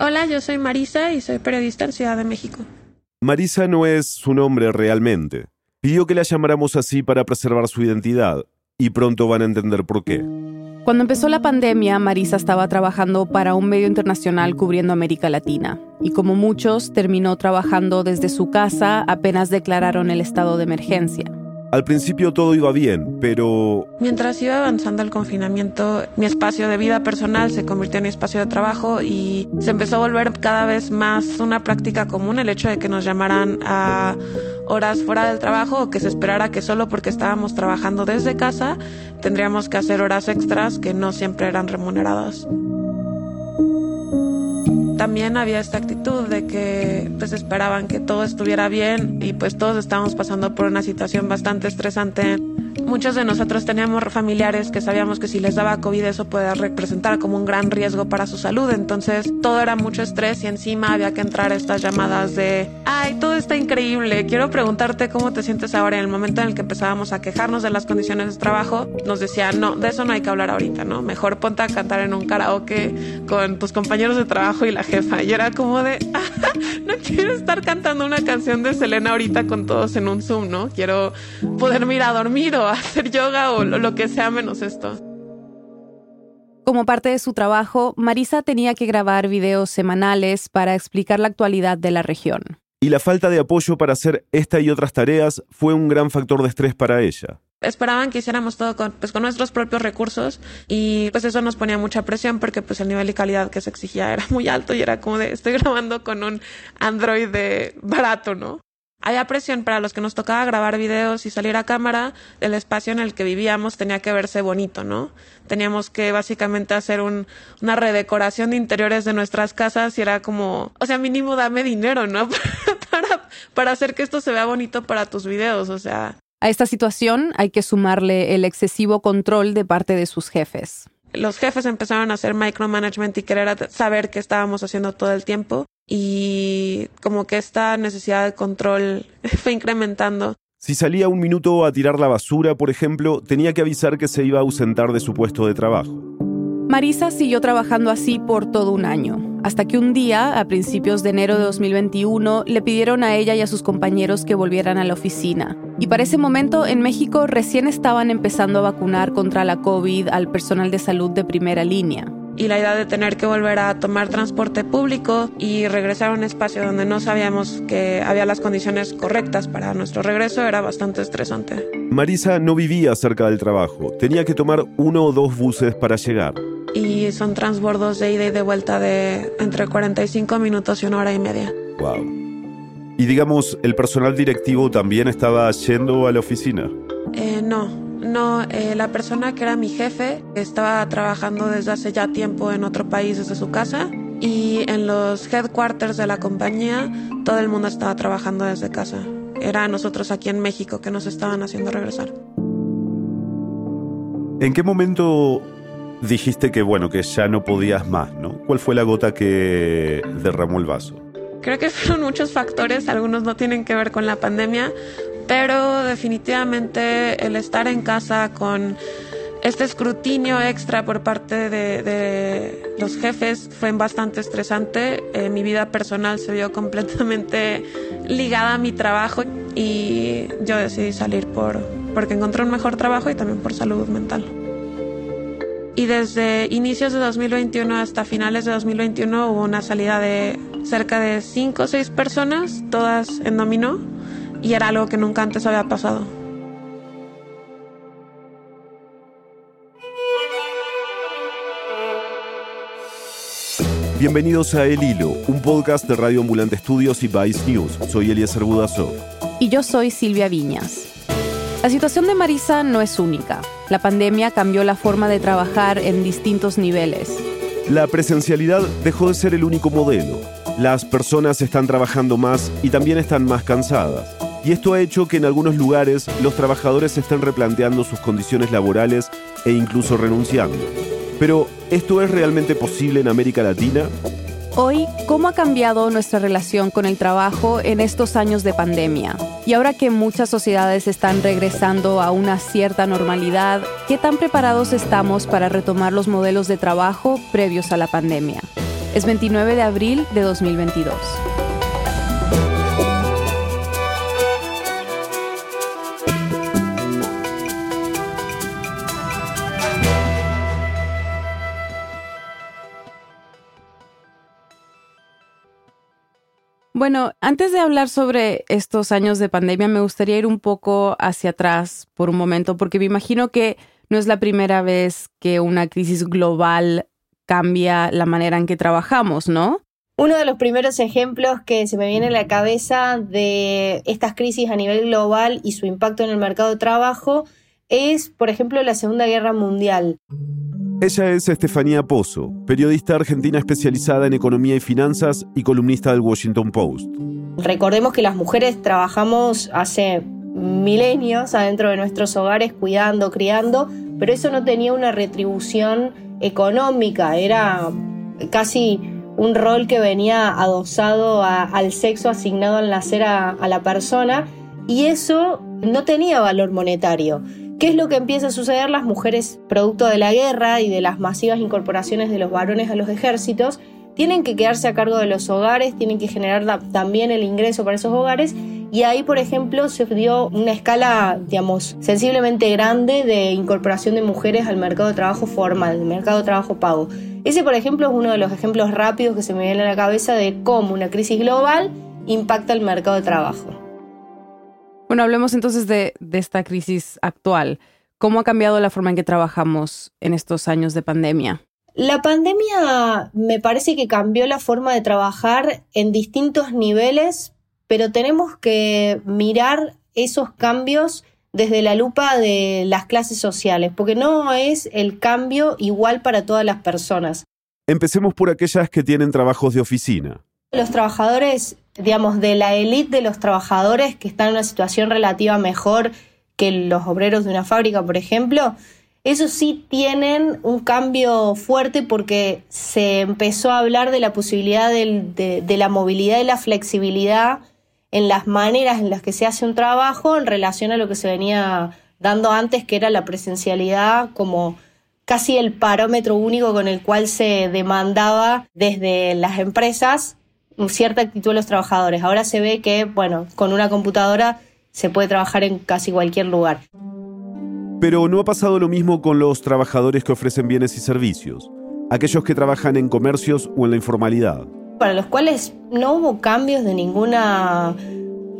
Hola, yo soy Marisa y soy periodista en Ciudad de México. Marisa no es su nombre realmente. Pidió que la llamáramos así para preservar su identidad, y pronto van a entender por qué. Cuando empezó la pandemia, Marisa estaba trabajando para un medio internacional cubriendo América Latina, y como muchos, terminó trabajando desde su casa apenas declararon el estado de emergencia. Al principio todo iba bien, pero... Mientras iba avanzando el confinamiento, mi espacio de vida personal se convirtió en espacio de trabajo y se empezó a volver cada vez más una práctica común el hecho de que nos llamaran a horas fuera del trabajo o que se esperara que solo porque estábamos trabajando desde casa tendríamos que hacer horas extras que no siempre eran remuneradas también había esta actitud de que pues esperaban que todo estuviera bien y pues todos estábamos pasando por una situación bastante estresante Muchos de nosotros teníamos familiares que sabíamos que si les daba COVID eso podía representar como un gran riesgo para su salud. Entonces todo era mucho estrés y encima había que entrar a estas llamadas de, ay, todo está increíble. Quiero preguntarte cómo te sientes ahora. En el momento en el que empezábamos a quejarnos de las condiciones de trabajo, nos decían, no, de eso no hay que hablar ahorita, ¿no? Mejor ponte a cantar en un karaoke con tus compañeros de trabajo y la jefa. Y era como de, ah, no quiero estar cantando una canción de Selena ahorita con todos en un Zoom, ¿no? Quiero poderme ir a dormir o hacer yoga o lo que sea menos esto. Como parte de su trabajo, Marisa tenía que grabar videos semanales para explicar la actualidad de la región. Y la falta de apoyo para hacer esta y otras tareas fue un gran factor de estrés para ella. Esperaban que hiciéramos todo con, pues, con nuestros propios recursos y pues eso nos ponía mucha presión porque pues el nivel y calidad que se exigía era muy alto y era como de estoy grabando con un Android de barato, ¿no? Había presión para los que nos tocaba grabar videos y salir a cámara, el espacio en el que vivíamos tenía que verse bonito, ¿no? Teníamos que básicamente hacer un, una redecoración de interiores de nuestras casas y era como, o sea, mínimo dame dinero, ¿no? para, para hacer que esto se vea bonito para tus videos, o sea. A esta situación hay que sumarle el excesivo control de parte de sus jefes. Los jefes empezaron a hacer micromanagement y querer saber qué estábamos haciendo todo el tiempo y como que esta necesidad de control fue incrementando. Si salía un minuto a tirar la basura, por ejemplo, tenía que avisar que se iba a ausentar de su puesto de trabajo. Marisa siguió trabajando así por todo un año, hasta que un día, a principios de enero de 2021, le pidieron a ella y a sus compañeros que volvieran a la oficina. Y para ese momento, en México recién estaban empezando a vacunar contra la COVID al personal de salud de primera línea y la idea de tener que volver a tomar transporte público y regresar a un espacio donde no sabíamos que había las condiciones correctas para nuestro regreso era bastante estresante. Marisa no vivía cerca del trabajo, tenía que tomar uno o dos buses para llegar. Y son transbordos de ida y de vuelta de entre 45 minutos y una hora y media. Wow. Y digamos, ¿el personal directivo también estaba yendo a la oficina? Eh, no, no, eh, la persona que era mi jefe estaba trabajando desde hace ya tiempo en otro país desde su casa y en los headquarters de la compañía todo el mundo estaba trabajando desde casa. Era nosotros aquí en México que nos estaban haciendo regresar. ¿En qué momento dijiste que bueno, que ya no podías más, ¿no? ¿Cuál fue la gota que derramó el vaso? Creo que fueron muchos factores, algunos no tienen que ver con la pandemia, pero definitivamente el estar en casa con este escrutinio extra por parte de, los jefes fue bastante estresante. Eh, mi vida personal se vio completamente ligada a mi trabajo y yo decidí salir por, porque encontré un mejor trabajo y también por salud mental. Y desde inicios de 2021 hasta finales de 2021 hubo una salida de cerca de 5 o 6 personas, todas en dominó y era algo que nunca antes había pasado. Bienvenidos a El Hilo, un podcast de Radio Ambulante Estudios y Vice News. Soy Eliezer Budasov. Y yo soy Silvia Viñas. La situación de Marisa no es única. La pandemia cambió la forma de trabajar en distintos niveles. La presencialidad dejó de ser el único modelo. Las personas están trabajando más y también están más cansadas. Y esto ha hecho que en algunos lugares los trabajadores estén replanteando sus condiciones laborales e incluso renunciando. Pero, ¿esto es realmente posible en América Latina? Hoy, ¿cómo ha cambiado nuestra relación con el trabajo en estos años de pandemia? Y ahora que muchas sociedades están regresando a una cierta normalidad, ¿qué tan preparados estamos para retomar los modelos de trabajo previos a la pandemia? Es 29 de abril de 2022. Bueno, antes de hablar sobre estos años de pandemia, me gustaría ir un poco hacia atrás por un momento, porque me imagino que no es la primera vez que una crisis global cambia la manera en que trabajamos, ¿no? Uno de los primeros ejemplos que se me viene a la cabeza de estas crisis a nivel global y su impacto en el mercado de trabajo es, por ejemplo, la Segunda Guerra Mundial. Ella es Estefanía Pozo, periodista argentina especializada en economía y finanzas y columnista del Washington Post. Recordemos que las mujeres trabajamos hace milenios adentro de nuestros hogares cuidando, criando, pero eso no tenía una retribución económica, era casi un rol que venía adosado al sexo asignado al nacer a la persona y eso no tenía valor monetario. ¿Qué es lo que empieza a suceder? Las mujeres, producto de la guerra y de las masivas incorporaciones de los varones a los ejércitos, tienen que quedarse a cargo de los hogares, tienen que generar también el ingreso para esos hogares y ahí, por ejemplo, se dio una escala, digamos, sensiblemente grande de incorporación de mujeres al mercado de trabajo formal, al mercado de trabajo pago. Ese, por ejemplo, es uno de los ejemplos rápidos que se me viene a la cabeza de cómo una crisis global impacta el mercado de trabajo. Bueno, hablemos entonces de, esta crisis actual. ¿Cómo ha cambiado la forma en que trabajamos en estos años de pandemia? La pandemia me parece que cambió la forma de trabajar en distintos niveles, pero tenemos que mirar esos cambios desde la lupa de las clases sociales, porque no es el cambio igual para todas las personas. Empecemos por aquellas que tienen trabajos de oficina. Los trabajadores digamos, de la élite de los trabajadores que están en una situación relativa mejor que los obreros de una fábrica, por ejemplo, esos sí tienen un cambio fuerte porque se empezó a hablar de la posibilidad de, de, la movilidad y la flexibilidad en las maneras en las que se hace un trabajo en relación a lo que se venía dando antes, que era la presencialidad como casi el parámetro único con el cual se demandaba desde las empresas cierta actitud de los trabajadores. Ahora se ve que, bueno, con una computadora se puede trabajar en casi cualquier lugar. Pero no ha pasado lo mismo con los trabajadores que ofrecen bienes y servicios, aquellos que trabajan en comercios o en la informalidad. Para los cuales no hubo cambios de ninguna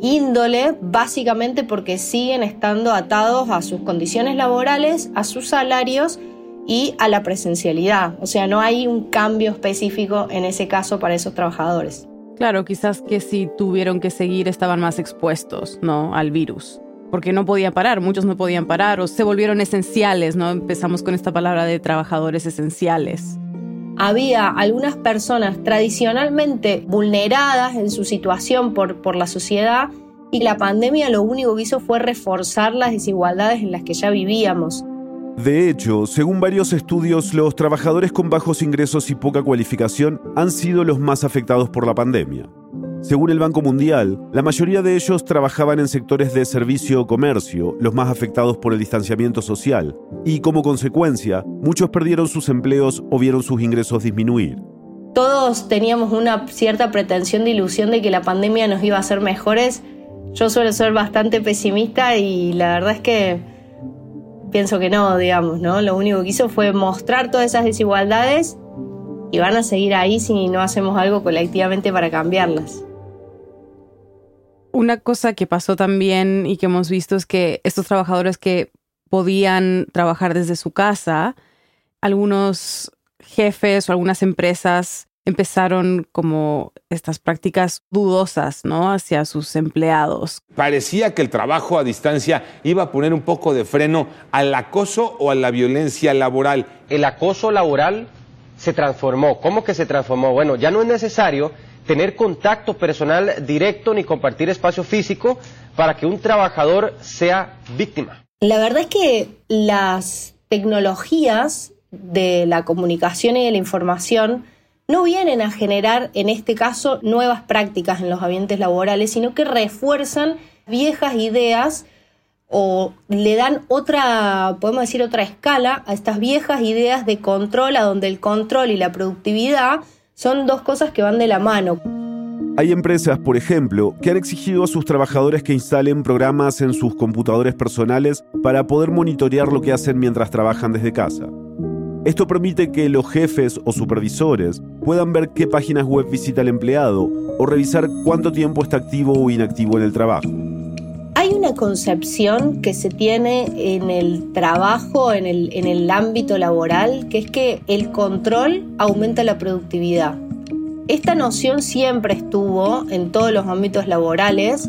índole, básicamente porque siguen estando atados a sus condiciones laborales, a sus salarios y a la presencialidad. O sea, no hay un cambio específico en ese caso para esos trabajadores. Claro, quizás que si tuvieron que seguir estaban más expuestos, ¿no? Al virus. Porque no podían parar, muchos no podían parar o se volvieron esenciales, ¿no? Empezamos con esta palabra de trabajadores esenciales. Había algunas personas tradicionalmente vulneradas en su situación por, por la sociedad y la pandemia lo único que hizo fue reforzar las desigualdades en las que ya vivíamos. De hecho, según varios estudios, los trabajadores con bajos ingresos y poca cualificación han sido los más afectados por la pandemia. Según el Banco Mundial, la mayoría de ellos trabajaban en sectores de servicio o comercio, los más afectados por el distanciamiento social, y como consecuencia, muchos perdieron sus empleos o vieron sus ingresos disminuir. Todos teníamos una cierta pretensión de ilusión de que la pandemia nos iba a hacer mejores. Yo suelo ser bastante pesimista y la verdad es que pienso que no, digamos, ¿no? Lo único que hizo fue mostrar todas esas desigualdades y van a seguir ahí si no hacemos algo colectivamente para cambiarlas. Una cosa que pasó también y que hemos visto es que estos trabajadores que podían trabajar desde su casa, algunos jefes o algunas empresas empezaron como estas prácticas dudosas, ¿no? Hacia sus empleados. Parecía que el trabajo a distancia iba a poner un poco de freno al acoso o a la violencia laboral. El acoso laboral se transformó. ¿Cómo que se transformó? Bueno, ya no es necesario tener contacto personal directo ni compartir espacio físico para que un trabajador sea víctima. La verdad es que las tecnologías de la comunicación y de la información no vienen a generar, en este caso, nuevas prácticas en los ambientes laborales, sino que refuerzan viejas ideas o le dan otra, podemos decir, otra escala a estas viejas ideas de control, a donde el control y la productividad Son dos cosas que van de la mano. Hay empresas, por ejemplo, que han exigido a sus trabajadores que instalen programas en sus computadores personales para poder monitorear lo que hacen mientras trabajan desde casa. Esto permite que los jefes o supervisores puedan ver qué páginas web visita el empleado o revisar cuánto tiempo está activo o inactivo en el trabajo. Hay una concepción que se tiene en el trabajo, en el, en el ámbito laboral, que es que el control aumenta la productividad. Esta noción siempre estuvo en todos los ámbitos laborales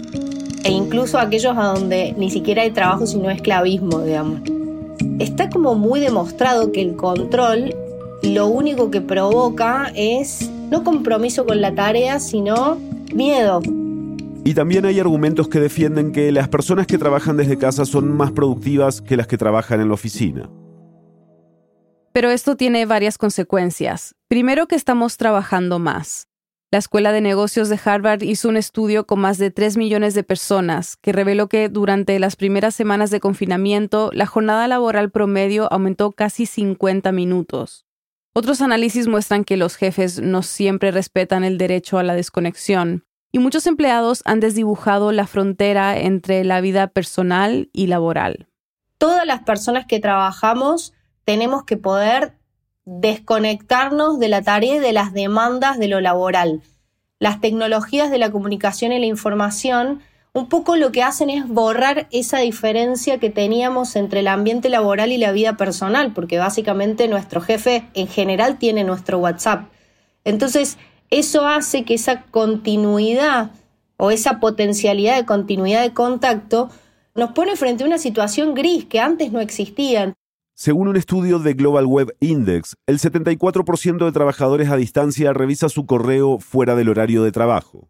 e incluso aquellos a donde ni siquiera hay trabajo sino esclavismo, digamos. Está como muy demostrado que el control lo único que provoca es no compromiso con la tarea, sino miedo, y también hay argumentos que defienden que las personas que trabajan desde casa son más productivas que las que trabajan en la oficina. Pero esto tiene varias consecuencias. Primero que estamos trabajando más. La Escuela de Negocios de Harvard hizo un estudio con más de 3 millones de personas que reveló que durante las primeras semanas de confinamiento la jornada laboral promedio aumentó casi 50 minutos. Otros análisis muestran que los jefes no siempre respetan el derecho a la desconexión y muchos empleados han desdibujado la frontera entre la vida personal y laboral. Todas las personas que trabajamos tenemos que poder desconectarnos de la tarea y de las demandas de lo laboral. Las tecnologías de la comunicación y la información un poco lo que hacen es borrar esa diferencia que teníamos entre el ambiente laboral y la vida personal, porque básicamente nuestro jefe en general tiene nuestro WhatsApp. Entonces, eso hace que esa continuidad o esa potencialidad de continuidad de contacto nos pone frente a una situación gris que antes no existía. Según un estudio de Global Web Index, el 74% de trabajadores a distancia revisa su correo fuera del horario de trabajo.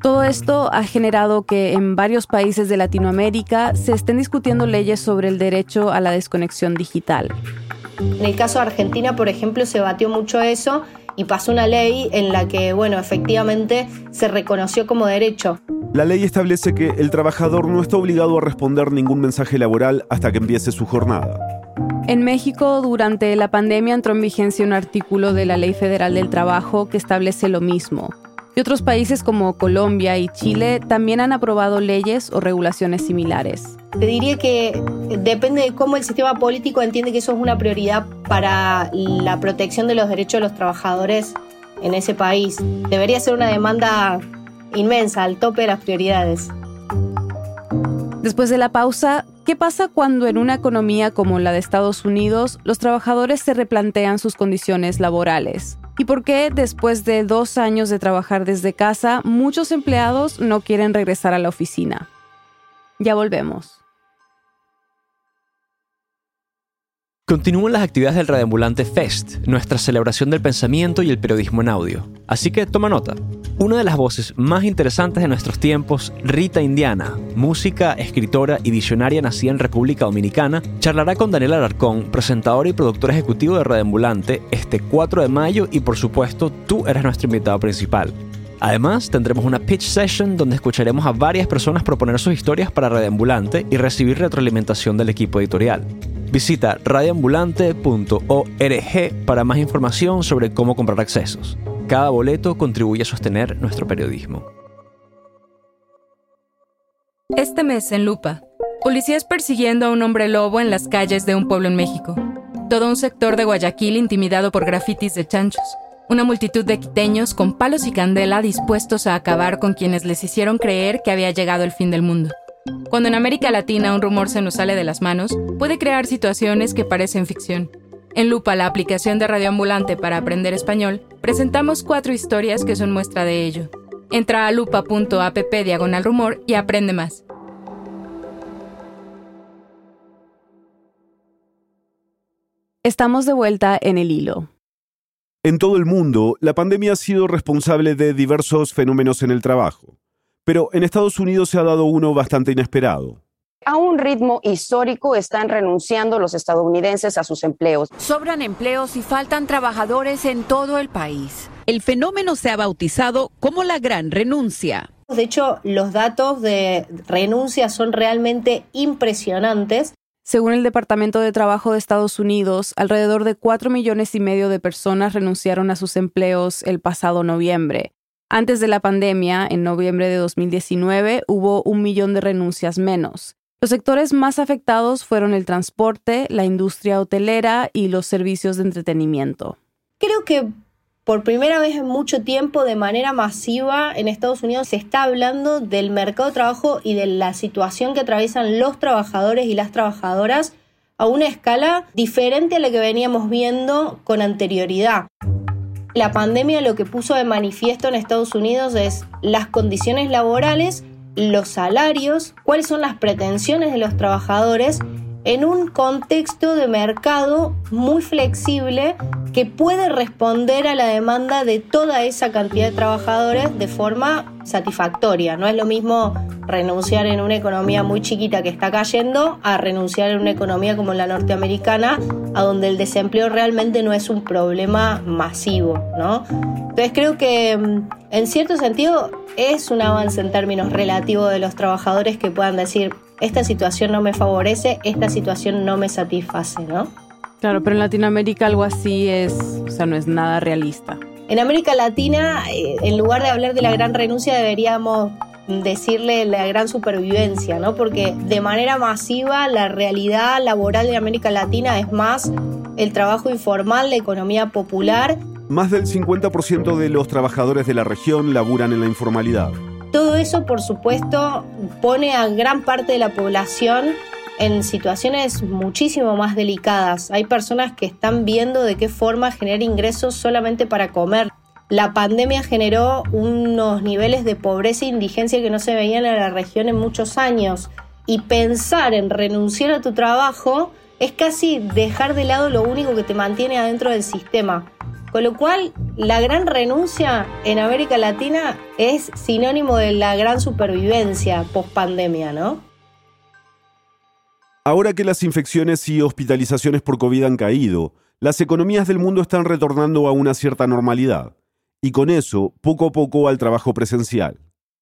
Todo esto ha generado que en varios países de Latinoamérica se estén discutiendo leyes sobre el derecho a la desconexión digital. En el caso de Argentina, por ejemplo, se batió mucho eso y pasó una ley en la que, bueno, efectivamente se reconoció como derecho. La ley establece que el trabajador no está obligado a responder ningún mensaje laboral hasta que empiece su jornada. En México, durante la pandemia entró en vigencia un artículo de la Ley Federal del Trabajo que establece lo mismo. Y otros países como Colombia y Chile también han aprobado leyes o regulaciones similares. Te diría que depende de cómo el sistema político entiende que eso es una prioridad para la protección de los derechos de los trabajadores en ese país. Debería ser una demanda inmensa, al tope de las prioridades. Después de la pausa, ¿qué pasa cuando en una economía como la de Estados Unidos los trabajadores se replantean sus condiciones laborales? ¿Y por qué después de dos años de trabajar desde casa muchos empleados no quieren regresar a la oficina? Ya volvemos. Continúan las actividades del Radioambulante Fest, nuestra celebración del pensamiento y el periodismo en audio. Así que toma nota. Una de las voces más interesantes de nuestros tiempos, Rita Indiana, música, escritora y visionaria nacida en República Dominicana, charlará con Daniel Alarcón, presentador y productor ejecutivo de Radioambulante, este 4 de mayo y por supuesto tú eres nuestro invitado principal. Además, tendremos una pitch session donde escucharemos a varias personas proponer sus historias para Radioambulante y recibir retroalimentación del equipo editorial. Visita radioambulante.org para más información sobre cómo comprar accesos. Cada boleto contribuye a sostener nuestro periodismo. Este mes en Lupa, policías persiguiendo a un hombre lobo en las calles de un pueblo en México. Todo un sector de Guayaquil intimidado por grafitis de chanchos. Una multitud de quiteños con palos y candela dispuestos a acabar con quienes les hicieron creer que había llegado el fin del mundo. Cuando en América Latina un rumor se nos sale de las manos, puede crear situaciones que parecen ficción. En Lupa, la aplicación de radioambulante para aprender español, presentamos cuatro historias que son muestra de ello. Entra a lupa.app diagonal rumor y aprende más. Estamos de vuelta en el hilo. En todo el mundo, la pandemia ha sido responsable de diversos fenómenos en el trabajo. Pero en Estados Unidos se ha dado uno bastante inesperado. A un ritmo histórico están renunciando los estadounidenses a sus empleos. Sobran empleos y faltan trabajadores en todo el país. El fenómeno se ha bautizado como la gran renuncia. De hecho, los datos de renuncia son realmente impresionantes. Según el Departamento de Trabajo de Estados Unidos, alrededor de 4 millones y medio de personas renunciaron a sus empleos el pasado noviembre. Antes de la pandemia, en noviembre de 2019, hubo un millón de renuncias menos. Los sectores más afectados fueron el transporte, la industria hotelera y los servicios de entretenimiento. Creo que por primera vez en mucho tiempo, de manera masiva, en Estados Unidos se está hablando del mercado de trabajo y de la situación que atraviesan los trabajadores y las trabajadoras a una escala diferente a la que veníamos viendo con anterioridad. La pandemia lo que puso de manifiesto en Estados Unidos es las condiciones laborales, los salarios, cuáles son las pretensiones de los trabajadores en un contexto de mercado muy flexible que puede responder a la demanda de toda esa cantidad de trabajadores de forma satisfactoria. No es lo mismo renunciar en una economía muy chiquita que está cayendo a renunciar en una economía como la norteamericana, a donde el desempleo realmente no es un problema masivo, ¿no? Entonces creo que mm, en cierto sentido es un avance en términos relativos de los trabajadores que puedan decir esta situación no me favorece, esta situación no me satisface, ¿no? Claro, pero en Latinoamérica algo así es, o sea, no es nada realista. En América Latina, eh, en lugar de hablar de la gran renuncia, deberíamos decirle la gran supervivencia, ¿no? Porque de manera masiva la realidad laboral de América Latina es más el trabajo informal, la economía popular. Más del 50% de los trabajadores de la región laburan en la informalidad. Todo eso, por supuesto, pone a gran parte de la población en situaciones muchísimo más delicadas. Hay personas que están viendo de qué forma generar ingresos solamente para comer. La pandemia generó unos niveles de pobreza e indigencia que no se veían en la región en muchos años. Y pensar en renunciar a tu trabajo es casi dejar de lado lo único que te mantiene adentro del sistema. Con lo cual, la gran renuncia en América Latina es sinónimo de la gran supervivencia post pandemia, ¿no? Ahora que las infecciones y hospitalizaciones por COVID han caído, las economías del mundo están retornando a una cierta normalidad. Y con eso, poco a poco al trabajo presencial.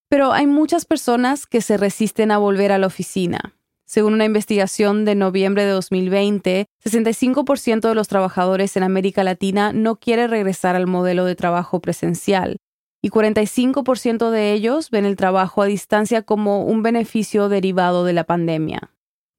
Pero hay muchas personas que se resisten a volver a la oficina. Según una investigación de noviembre de 2020, 65% de los trabajadores en América Latina no quiere regresar al modelo de trabajo presencial y 45% de ellos ven el trabajo a distancia como un beneficio derivado de la pandemia.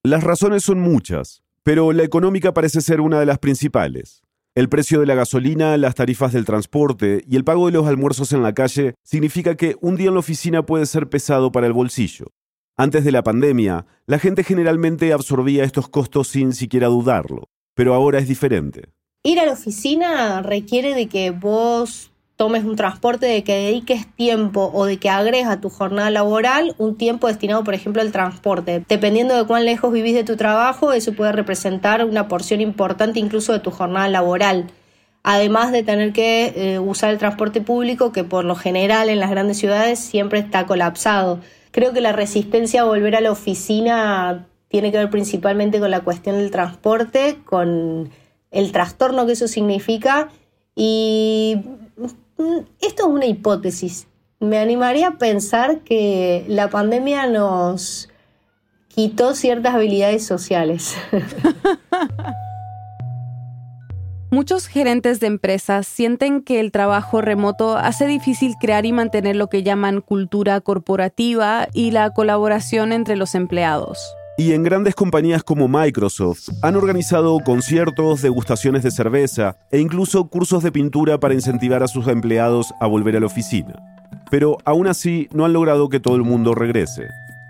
Las razones son muchas, pero la económica parece ser una de las principales. El precio de la gasolina, las tarifas del transporte y el pago de los almuerzos en la calle significa que un día en la oficina puede ser pesado para el bolsillo. Antes de la pandemia, la gente generalmente absorbía estos costos sin siquiera dudarlo, pero ahora es diferente. Ir a la oficina requiere de que vos tomes un transporte, de que dediques tiempo o de que agregues a tu jornada laboral un tiempo destinado, por ejemplo, al transporte. Dependiendo de cuán lejos vivís de tu trabajo, eso puede representar una porción importante incluso de tu jornada laboral. Además de tener que eh, usar el transporte público, que por lo general en las grandes ciudades siempre está colapsado. Creo que la resistencia a volver a la oficina tiene que ver principalmente con la cuestión del transporte, con el trastorno que eso significa y mm, esto es una hipótesis. Me animaría a pensar que la pandemia nos quitó ciertas habilidades sociales. Muchos gerentes de empresas sienten que el trabajo remoto hace difícil crear y mantener lo que llaman cultura corporativa y la colaboración entre los empleados. Y en grandes compañías como Microsoft han organizado conciertos, degustaciones de cerveza e incluso cursos de pintura para incentivar a sus empleados a volver a la oficina. Pero aún así no han logrado que todo el mundo regrese.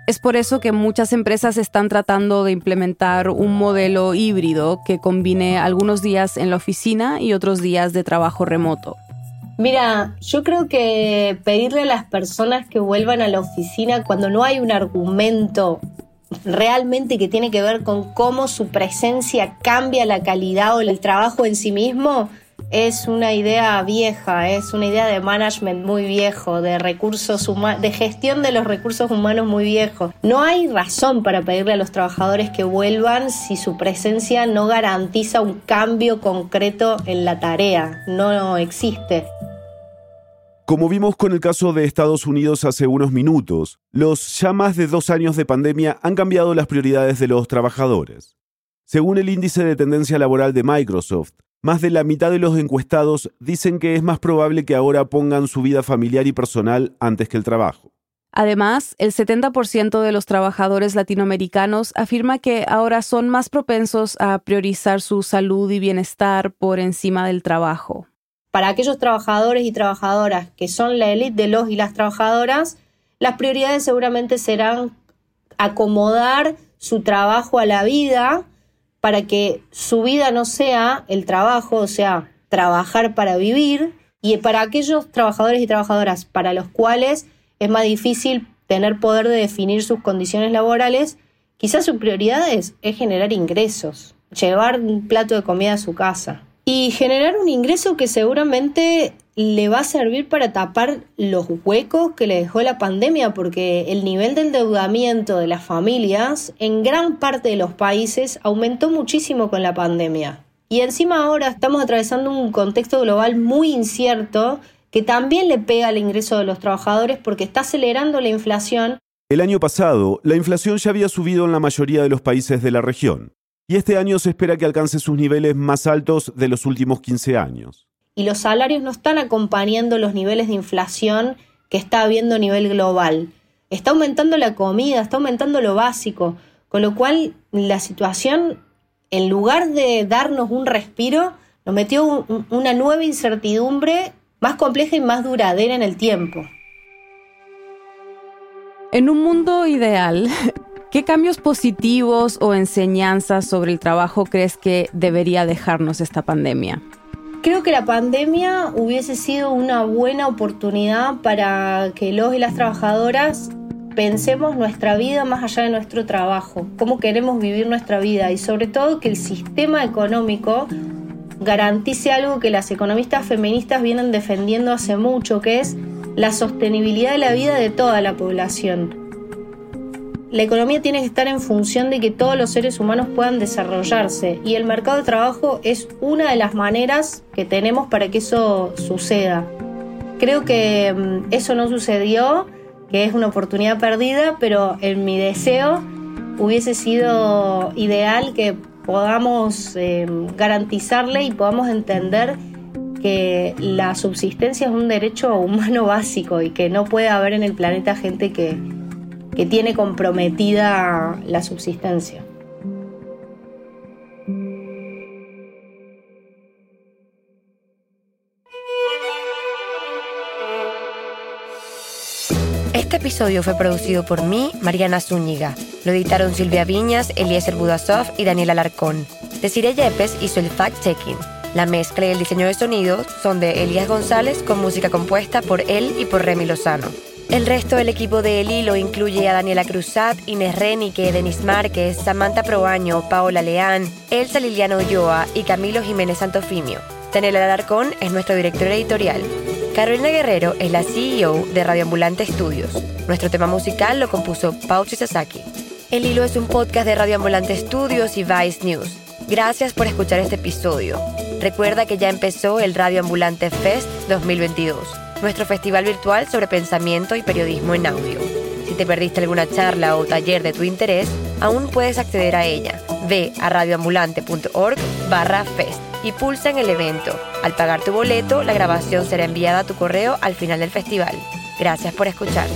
Es por eso que muchas empresas están tratando de implementar un modelo híbrido que combine algunos días en la oficina y otros días de trabajo remoto. Mira, yo creo que pedirle a las personas que vuelvan a la oficina cuando no hay un argumento realmente que tiene que ver con cómo su presencia cambia la calidad o el trabajo en sí mismo, es una idea vieja, es una idea de management muy viejo, de recursos humanos, de gestión de los recursos humanos muy viejo. No hay razón para pedirle a los trabajadores que vuelvan si su presencia no garantiza un cambio concreto en la tarea. No existe. Como vimos con el caso de Estados Unidos hace unos minutos, los ya más de dos años de pandemia han cambiado las prioridades de los trabajadores. Según el índice de tendencia laboral de Microsoft, más de la mitad de los encuestados dicen que es más probable que ahora pongan su vida familiar y personal antes que el trabajo. Además, el 70% de los trabajadores latinoamericanos afirma que ahora son más propensos a priorizar su salud y bienestar por encima del trabajo. Para aquellos trabajadores y trabajadoras que son la élite de los y las trabajadoras, las prioridades seguramente serán acomodar su trabajo a la vida para que su vida no sea el trabajo, o sea, trabajar para vivir, y para aquellos trabajadores y trabajadoras para los cuales es más difícil tener poder de definir sus condiciones laborales, quizás su prioridad es, generar ingresos, llevar un plato de comida a su casa. Y generar un ingreso que seguramente le va a servir para tapar los huecos que le dejó la pandemia, porque el nivel de endeudamiento de las familias en gran parte de los países aumentó muchísimo con la pandemia. Y encima ahora estamos atravesando un contexto global muy incierto que también le pega al ingreso de los trabajadores porque está acelerando la inflación. El año pasado, la inflación ya había subido en la mayoría de los países de la región, y este año se espera que alcance sus niveles más altos de los últimos 15 años. Y los salarios no están acompañando los niveles de inflación que está habiendo a nivel global. Está aumentando la comida, está aumentando lo básico, con lo cual la situación, en lugar de darnos un respiro, nos metió una nueva incertidumbre más compleja y más duradera en el tiempo. En un mundo ideal, ¿qué cambios positivos o enseñanzas sobre el trabajo crees que debería dejarnos esta pandemia? Creo que la pandemia hubiese sido una buena oportunidad para que los y las trabajadoras pensemos nuestra vida más allá de nuestro trabajo, cómo queremos vivir nuestra vida y sobre todo que el sistema económico garantice algo que las economistas feministas vienen defendiendo hace mucho, que es la sostenibilidad de la vida de toda la población. La economía tiene que estar en función de que todos los seres humanos puedan desarrollarse y el mercado de trabajo es una de las maneras que tenemos para que eso suceda. Creo que mm, eso no sucedió, que es una oportunidad perdida, pero en mi deseo hubiese sido ideal que podamos eh, garantizarle y podamos entender que la subsistencia es un derecho humano básico y que no puede haber en el planeta gente que, que tiene comprometida la subsistencia. Este episodio fue producido por mí, Mariana Zúñiga. Lo editaron Silvia Viñas, Eliezer Budasov y Daniel Alarcón. Desiree Yepes hizo el fact-checking. La mezcla y el diseño de sonido son de Elías González con música compuesta por él y por Remy Lozano. El resto del equipo de El Hilo incluye a Daniela Cruzat, Inés Renique, Denis Márquez, Samantha Proaño, Paola Leán, Elsa Liliano Ulloa y Camilo Jiménez Santofimio. Daniel Alarcón es nuestro director editorial. Carolina Guerrero es la CEO de Radioambulante Studios. Nuestro tema musical lo compuso Pauchi Sasaki. El Hilo es un podcast de Radioambulante Studios y Vice News. Gracias por escuchar este episodio. Recuerda que ya empezó el Radioambulante Fest 2022, nuestro festival virtual sobre pensamiento y periodismo en audio. Si te perdiste alguna charla o taller de tu interés, aún puedes acceder a ella. Ve a radioambulante.org barra fest y pulsa en el evento. Al pagar tu boleto, la grabación será enviada a tu correo al final del festival. Gracias por escuchar.